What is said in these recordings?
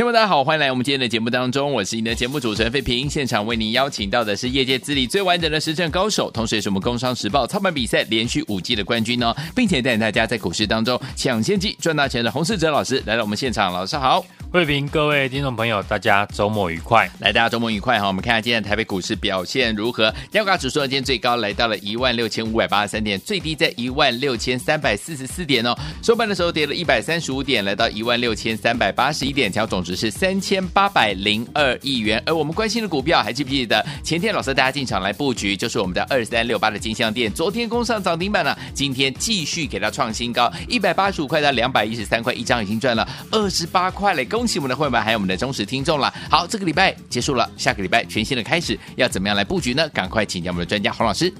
听众大家好，欢迎来我们今天的节目当中，我是你的节目主持人费平。现场为您邀请到的是业界资历最完整的实战高手，同时也是我们工商时报操盘比赛连续五季的冠军哦，并且带领大家在股市当中抢先机赚大钱的洪世哲老师来到我们现场，老师好，费平，各位听众朋友，大家周末愉快，来大家周末愉快哈。我们看下今天台北股市表现如何？加权指数今天最高来到了一万六千五百八十三点，最低在一万六千三百四十四点哦，收盘的时候跌了一百三十五点，来到一万六千三百八十一点，成交总值是三千。八百零二亿元，而我们关心的股票还记不记得？前天老师大家进场来布局，就是我们的二三六八的金像店，昨天攻上涨停板了，今天继续给它创新高，一百八十五块到两百一十三块一张，已经赚了二十八块嘞！恭喜我们的会员还有我们的忠实听众了。好，这个礼拜结束了，下个礼拜全新的开始，要怎么样来布局呢？赶快请教我们的专家洪老师。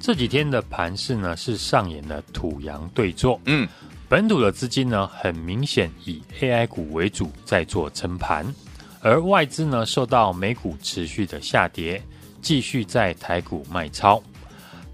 这几天的盘势呢是上演了土洋对坐，嗯。本土的资金呢，很明显以 AI 股为主，在做撑盘，而外资呢，受到美股持续的下跌，继续在台股卖超。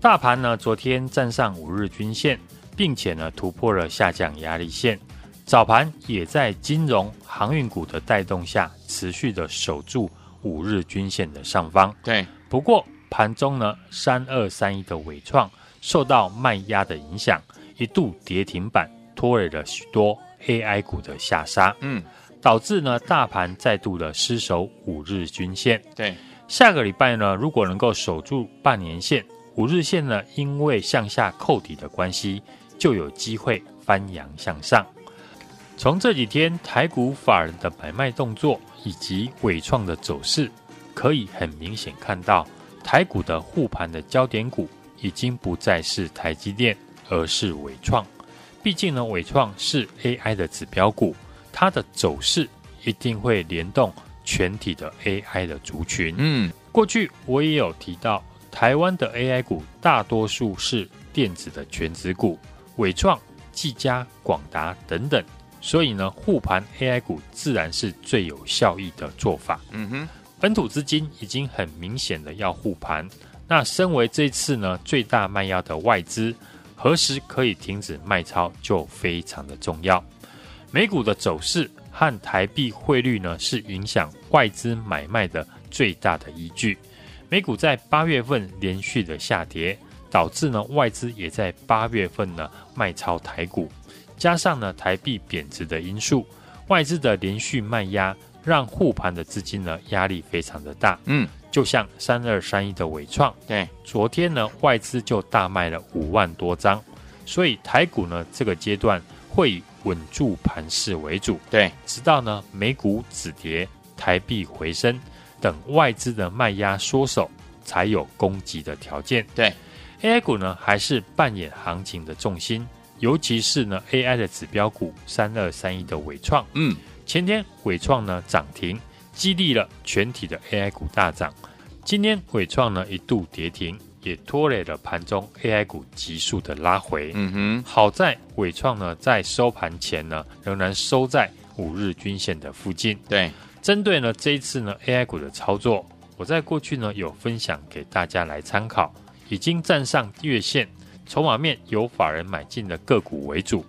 大盘呢，昨天站上五日均线，并且呢，突破了下降压力线。早盘也在金融航运股的带动下，持续的守住五日均线的上方。对，不过盘中呢，三二三一的尾创受到卖压的影响，一度跌停板。拖累了许多 AI 股的下杀，嗯，导致呢大盘再度的失守五日均线。对，下个礼拜呢，如果能够守住半年线，五日线呢，因为向下扣底的关系，就有机会翻扬向上。从这几天台股法人的买卖动作以及伟创的走势，可以很明显看到，台股的护盘的焦点股已经不再是台积电，而是伟创。毕竟呢，伟创是 AI 的指标股，它的走势一定会联动全体的 AI 的族群。嗯，过去我也有提到，台湾的 AI 股大多数是电子的权值股，伟创、技嘉、广达等等，所以呢，护盘 AI 股自然是最有效益的做法。嗯哼，本土资金已经很明显的要护盘，那身为这次呢最大卖压的外资。何时可以停止卖超就非常的重要。美股的走势和台币汇率呢，是影响外资买卖的最大的依据。美股在八月份连续的下跌，导致呢外资也在八月份呢卖超台股，加上呢台币贬值的因素，外资的连续卖压，让护盘的资金呢压力非常的大。嗯。就像三二三一的伟创，对，昨天呢外资就大卖了五万多张，所以台股呢这个阶段会以稳住盘势为主，对，直到呢美股止跌，台币回升，等外资的卖压缩手，才有攻击的条件。对，AI 股呢还是扮演行情的重心，尤其是呢 AI 的指标股三二三一的伟创，嗯，前天伟创呢涨停。激励了全体的 AI 股大涨，今天伟创呢一度跌停，也拖累了盘中 AI 股急速的拉回。嗯哼，好在伟创呢在收盘前呢仍然收在五日均线的附近。对，针对呢这一次呢 AI 股的操作，我在过去呢有分享给大家来参考，已经站上月线，筹码面由法人买进的个股为主，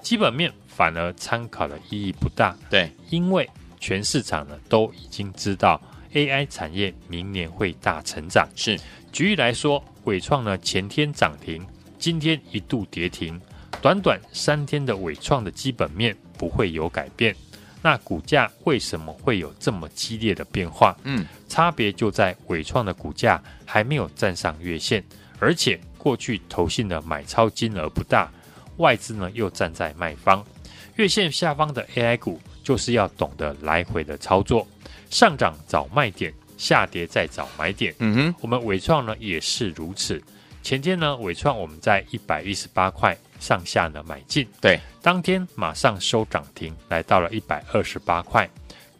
基本面反而参考的意义不大。对，因为。全市场呢都已经知道 AI 产业明年会大成长。是，举例来说，伟创呢前天涨停，今天一度跌停，短短三天的伟创的基本面不会有改变，那股价为什么会有这么激烈的变化？嗯，差别就在伟创的股价还没有站上月线，而且过去投信的买超金额不大，外资呢又站在卖方，月线下方的 AI 股。就是要懂得来回的操作，上涨找卖点，下跌再找买点。嗯哼，我们伟创呢也是如此。前天呢，伟创我们在一百一十八块上下呢买进，对，当天马上收涨停，来到了一百二十八块。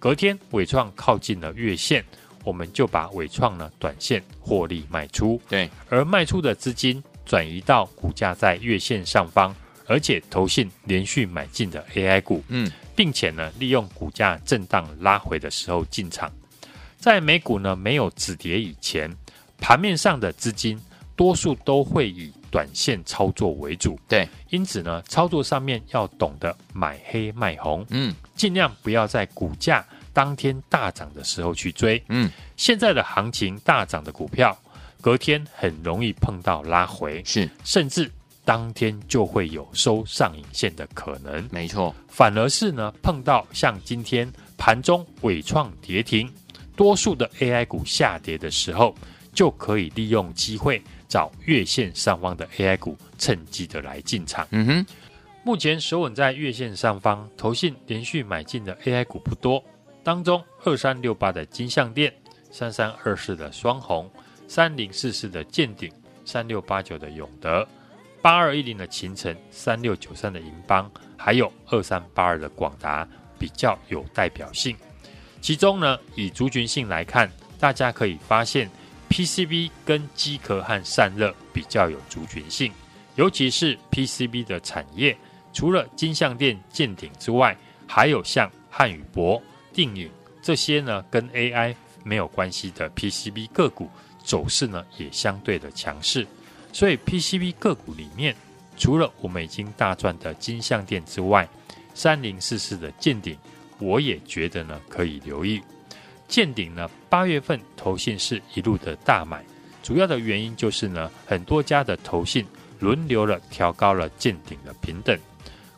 隔天伟创靠近了月线，我们就把伟创呢短线获利卖出，对，而卖出的资金转移到股价在月线上方，而且投信连续买进的 AI 股，嗯。并且呢，利用股价震荡拉回的时候进场，在美股呢没有止跌以前，盘面上的资金多数都会以短线操作为主。对，因此呢，操作上面要懂得买黑卖红，嗯，尽量不要在股价当天大涨的时候去追。嗯，现在的行情大涨的股票，隔天很容易碰到拉回，是，甚至当天就会有收上影线的可能。没错，反而是呢，碰到像今天盘中尾创跌停，多数的 AI 股下跌的时候，就可以利用机会找月线上方的 AI 股，趁机的来进场。嗯哼，目前守稳在月线上方，投信连续买进的 AI 股不多，当中二三六八的金像电、三三二四的双红、三零四四的健鼎、三六八九的永德、八二一零的秦城、三六九三的银邦，还有二三八二的广达，比较有代表性。其中呢，以族群性来看，大家可以发现 PCB 跟机壳和散热比较有族群性，尤其是 PCB 的产业，除了金像电、健鼎之外，还有像汉语博、定颖这些呢，跟 AI 没有关系的 PCB 个股走势呢，也相对的强势。所以 PCB 个股里面，除了我们已经大赚的金像电之外，三零四四的见顶。我也觉得呢，可以留意。见顶呢，八月份投信是一路的大买，主要的原因就是呢，很多家的投信轮流了调高了见顶的平等。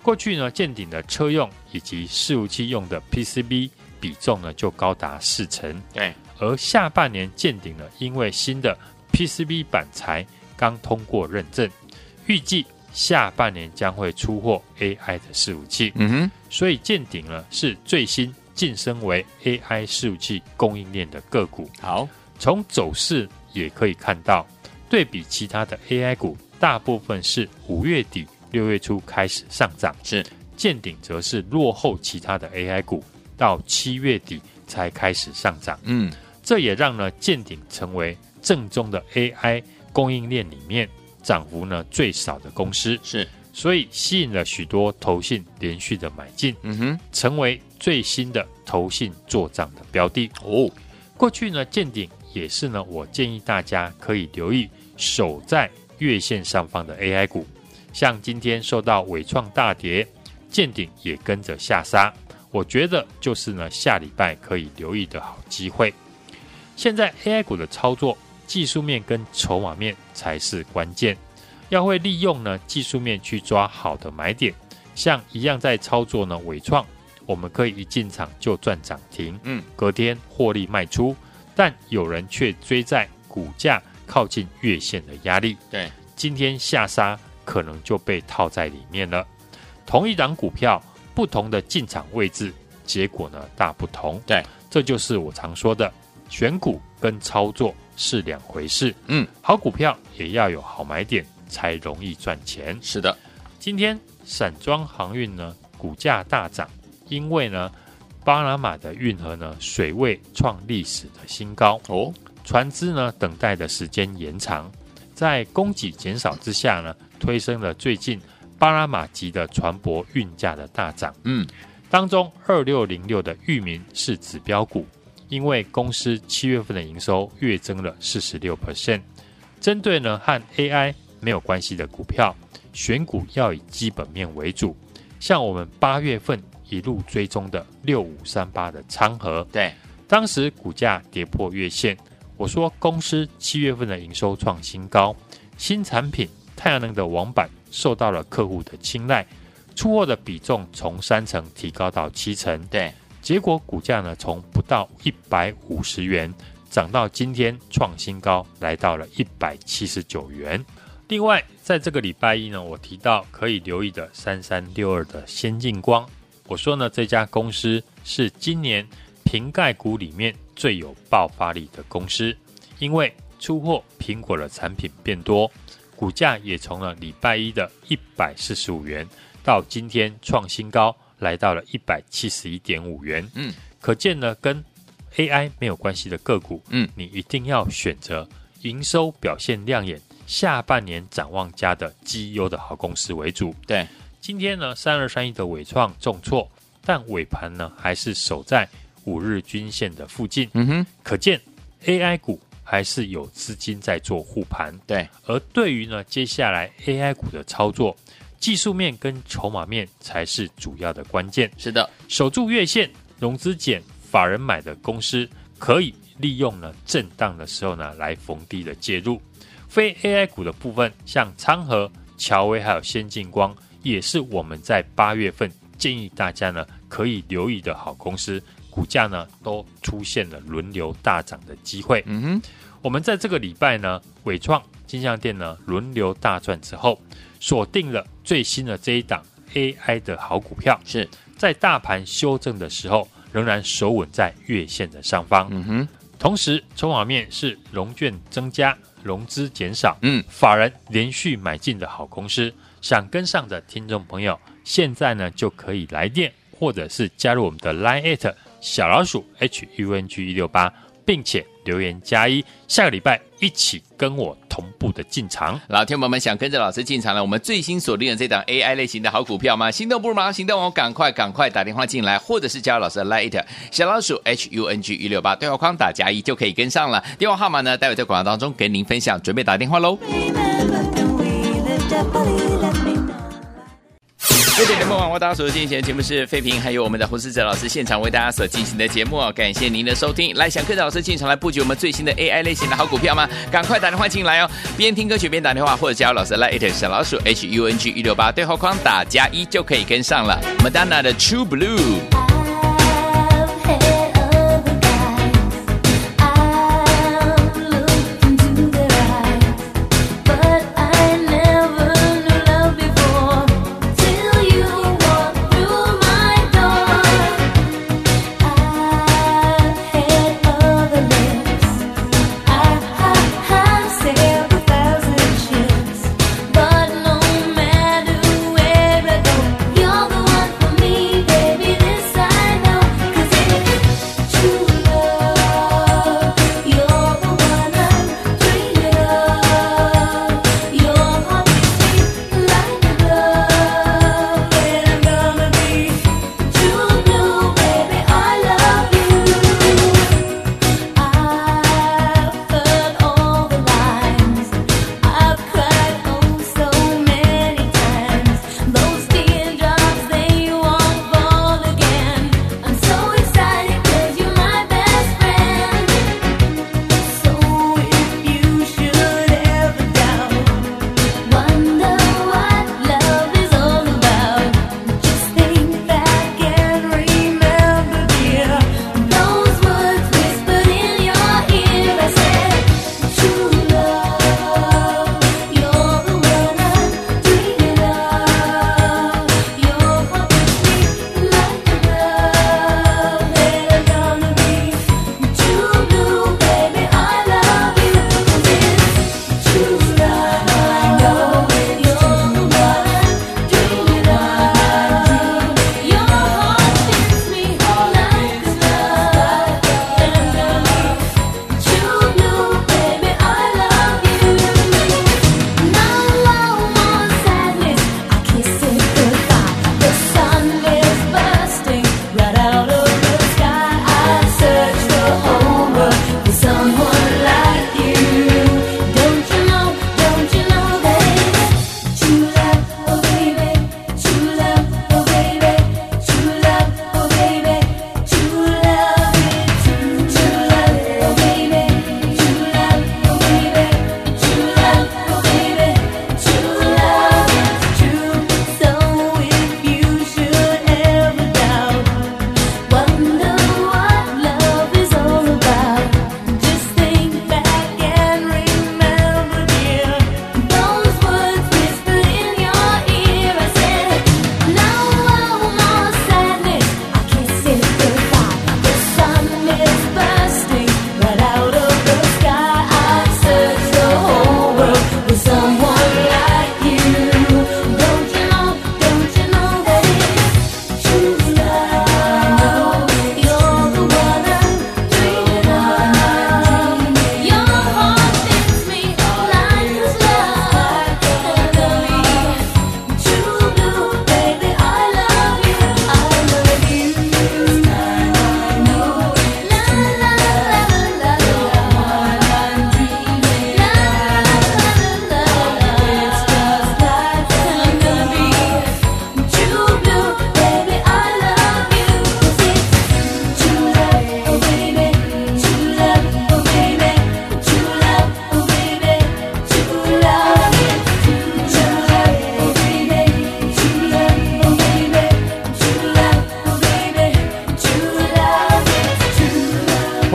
过去呢，见顶的车用以及伺服器用的 PCB 比重呢，就高达四成。对，而下半年见顶呢，因为新的 PCB 板材刚通过认证，预计。下半年将会出货 AI 的伺服器，嗯哼，所以见顶了是最新晋升为 AI 伺服器供应链的个股。好，从走势也可以看到，对比其他的 AI 股，大部分是五月底六月初开始上涨，是见顶则是落后其他的 AI 股，到七月底才开始上涨。嗯，这也让呢见顶成为正宗的 AI 供应链里面。涨幅呢最少的公司是，所以吸引了许多投信连续的买进，嗯哼，成为最新的投信做涨的标的哦。过去呢，见顶也是呢，我建议大家可以留意守在月线上方的 AI 股，像今天受到伟创大跌，见顶也跟着下杀，我觉得就是呢下礼拜可以留意的好机会。现在 AI 股的操作。技术面跟筹码面才是关键，要会利用呢技术面去抓好的买点，像一样在操作呢伟创，我们可以一进场就赚涨停，嗯，隔天获利卖出，但有人却追在股价靠近月线的压力，对，今天下杀可能就被套在里面了。同一档股票，不同的进场位置，结果呢大不同，对，这就是我常说的选股跟操作。是两回事，嗯，好股票也要有好买点，才容易赚钱。是的，今天散装航运呢，股价大涨，因为呢，巴拿马的运河呢，水位创历史的新高。哦，船只呢，等待的时间延长，在供给减少之下呢，推升了最近巴拿马籍的船舶运价的大涨。嗯，当中二六零六的域名是指标股。因为公司七月份的营收月增了四十六 percent，针对呢和 AI 没有关系的股票，选股要以基本面为主。像我们八月份一路追踪的六五三八的昌河，对，当时股价跌破月线，我说公司七月份的营收创新高，新产品太阳能的网板受到了客户的青睐，出货的比重从三成提高到七成，对。结果股价呢，从不到一百五十元涨到今天创新高，来到了一百七十九元。另外，在这个礼拜一呢，我提到可以留意的三三六二的先进光，我说呢，这家公司是今年瓶盖股里面最有爆发力的公司，因为出货苹果的产品变多，股价也从了礼拜一的一百四十五元到今天创新高。来到了一百七十一点五元，嗯，可见呢，跟 AI 没有关系的个股，嗯，你一定要选择营收表现亮眼、下半年展望佳的绩优的好公司为主。对，今天呢，三二三一的纬创重挫，但尾盘呢还是守在五日均线的附近。嗯哼，可见 AI 股还是有资金在做护盘。对，而对于呢，接下来 AI 股的操作，技术面跟筹码面才是主要的关键。是的，守住月线，融资减，法人买的公司，可以利用呢震荡的时候呢，来逢低的介入。非 AI 股的部分，像昌河、乔威还有先进光，也是我们在八月份建议大家呢可以留意的好公司，股价呢都出现了轮流大涨的机会。嗯哼，我们在这个礼拜呢，伟创、金像店呢轮流大赚之后，锁定了最新的这一档 AI 的好股票，是在大盘修正的时候，仍然守稳在月线的上方。嗯哼，同时筹码面是融券增加。融资减少，嗯，法人连续买进的好公司，想跟上的听众朋友，现在呢就可以来电，或者是加入我们的 Line@ at 小老鼠 H U N G 一六八。并且留言加一，下个礼拜一起跟我同步的进场。老天友们想跟着老师进场了，我们最新锁定的这档 AI 类型的好股票吗？心动不如马上行动哦！赶快赶快打电话进来，或者是加入老师的 Lite 小老鼠 H U N G 一六八对话框打加一就可以跟上了。电话号码呢，待会在广告当中跟您分享，准备打电话喽。六点联播网，为大家所进行的节目是费平，还有我们的胡思哲老师现场为大家所进行的节目，感谢您的收听。来，想跟着老师进场来布局我们最新的 AI 类型的好股票吗？赶快打电话进来哦，边听歌曲边打电话，或者加入老师来 it 小老鼠 H U N G 一六八对话框打加一就可以跟上了。Madonna 的 True Blue。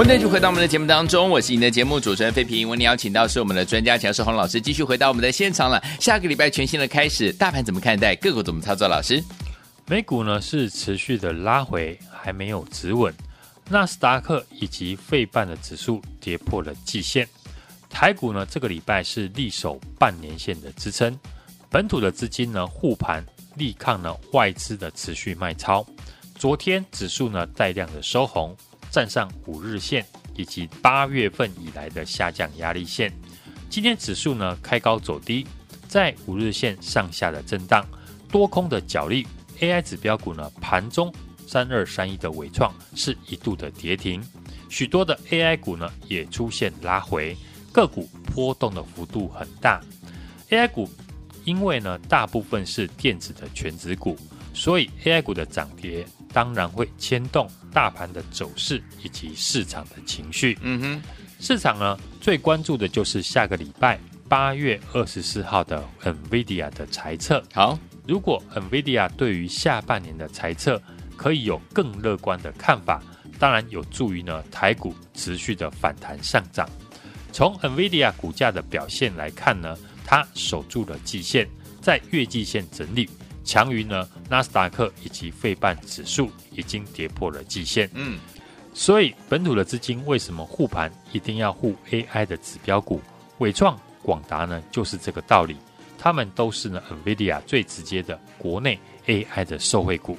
欢迎继续回到我们的节目当中，我是你的节目主持人费平。为你邀请到是我们的专家强势洪老师，继续回到我们的现场了。下个礼拜全新的开始，大盘怎么看待？个股怎么操作？老师，美股呢是持续的拉回，还没有止稳。纳斯达克以及费半的指数跌破了季线。台股呢这个礼拜是力守半年线的支撑，本土的资金呢护盘，力抗呢外资的持续卖超。昨天指数呢带量的收红。站上五日线以及八月份以来的下降压力线。今天指数呢开高走低，在五日线上下的震荡，多空的角力。AI 指标股呢盘中三二三一的纬创是一度的跌停，许多的 AI 股呢也出现拉回，个股波动的幅度很大。AI 股因为呢大部分是电子的全值股，所以 AI 股的涨跌。当然会牵动大盘的走势以及市场的情绪。嗯哼，市场呢最关注的就是下个礼拜八月二十四号的 NVIDIA 的财测。好，如果 NVIDIA 对于下半年的财测可以有更乐观的看法，当然有助于呢台股持续的反弹上涨。从 NVIDIA 股价的表现来看呢，它守住了季线，在月季线整理。强于呢，纳斯达克以及费半指数已经跌破了季线。嗯，所以本土的资金为什么护盘一定要护 AI 的指标股？伟创、广达呢，就是这个道理。他们都是呢，NVIDIA 最直接的国内 AI 的受惠股。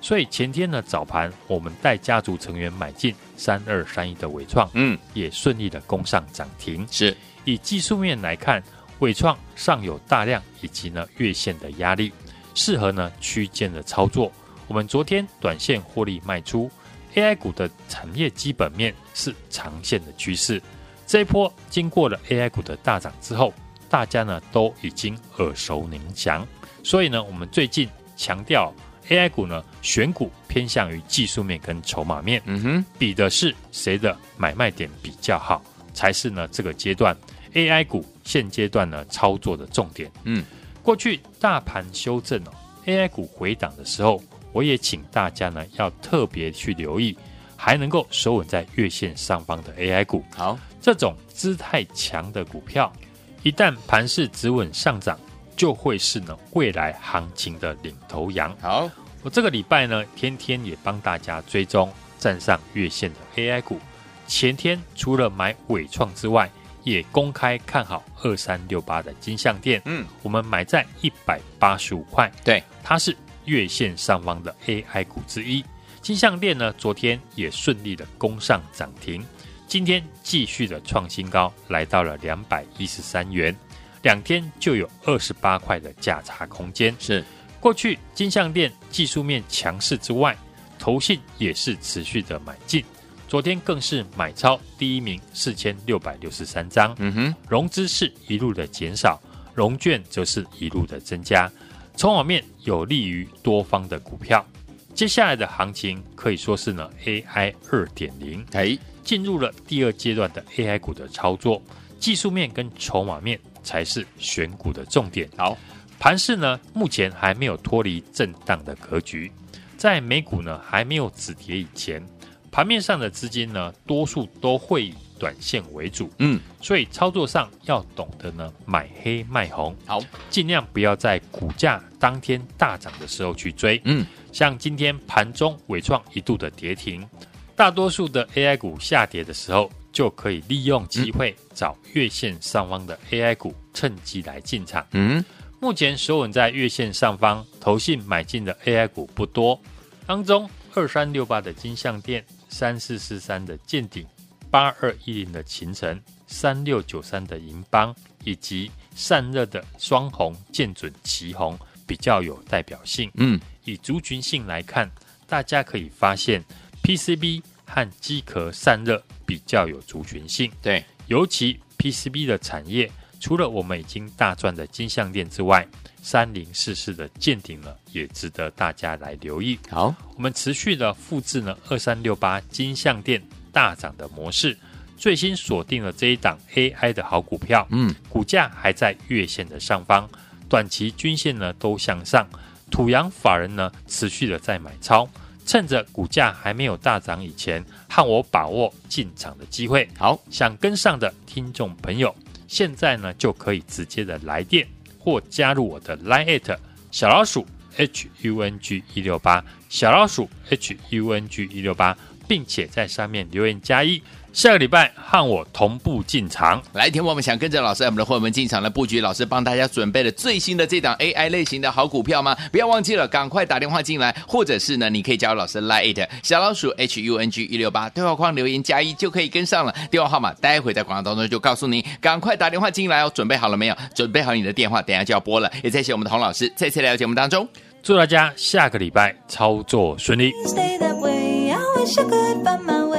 所以前天呢早盘，我们带家族成员买进三二三一的伟创，嗯，也顺利的攻上涨停。是以技术面来看，伟创尚有大量以及呢月线的压力。适合呢区间的操作。我们昨天短线获利卖出，AI 股的产业基本面是长线的趋势。这一波经过了 AI 股的大涨之后，大家呢都已经耳熟能详。所以呢，我们最近强调 AI 股呢选股偏向于技术面跟筹码面。嗯哼，比的是谁的买卖点比较好，才是呢这个阶段 AI 股现阶段呢操作的重点。嗯。过去大盘修正哦，AI 股回档的时候，我也请大家呢要特别去留意，还能够收稳在月线上方的 AI 股。好，这种姿态强的股票，一旦盘势止稳上涨，就会是呢未来行情的领头羊。好，我这个礼拜呢，天天也帮大家追踪站上月线的 AI 股。前天除了买伟创之外，也公开看好二三六八的金像电，嗯，我们买在一百八十五块，对，它是月线上方的 AI 股之一。金像电呢，昨天也顺利的攻上涨停，今天继续的创新高，来到了两百一十三元，两天就有二十八块的价差空间。是。过去金像电技术面强势之外，投信也是持续的买进。昨天更是买超第一名，四千六百六十三张。嗯哼，融资是一路的减少，融券则是一路的增加。筹码面有利于多方的股票。接下来的行情可以说是呢，AI 二点零，哎，进入了第二阶段的 AI 股的操作。技术面跟筹码面才是选股的重点。好，盘市呢，目前还没有脱离震荡的格局，在美股呢还没有止跌以前。盘面上的资金呢，多数都会以短线为主，嗯，所以操作上要懂得呢买黑卖红，好，尽量不要在股价当天大涨的时候去追，嗯，像今天盘中尾创一度的跌停，大多数的 AI 股下跌的时候，就可以利用机会找月线上方的 AI 股，趁机来进场，嗯，目前守稳在月线上方，投信买进的 AI 股不多，当中二三六八的金像电。三四四三的健鼎，八二一零的秦城，三六九三的银邦，以及散热的双红、剑准、旗红比较有代表性。嗯，以族群性来看，大家可以发现 PCB 和机壳散热比较有族群性。对，尤其 PCB 的产业，除了我们已经大赚的金项链之外，三零四四的见顶呢，也值得大家来留意。好，我们持续的复制呢二三六八金像电大涨的模式，最新锁定了这一档 AI 的好股票。嗯，股价还在月线的上方，短期均线呢都向上，土洋法人呢持续的在买超，趁着股价还没有大涨以前，和我把握进场的机会。好，想跟上的听众朋友，现在呢就可以直接的来电或加入我的 Line@ 小老鼠 H U N G 一六八小老鼠 H U N G 一六八，并且在上面留言加一。下个礼拜和我同步进场，来，听我们想跟着老师，我们的伙伴们进场来布局，老师帮大家准备了最新的这档 AI 类型的好股票吗？不要忘记了，赶快打电话进来，或者是呢，你可以加入老师 Line 小老鼠 H U N G 一六八对话框留言加一就可以跟上了。电话号码待会在广告当中就告诉你，赶快打电话进来哦。准备好了没有？准备好你的电话，等下就要拨了。也谢谢我们的洪老师再次来到节目当中，祝大家下个礼拜操作顺利。wish I could, but my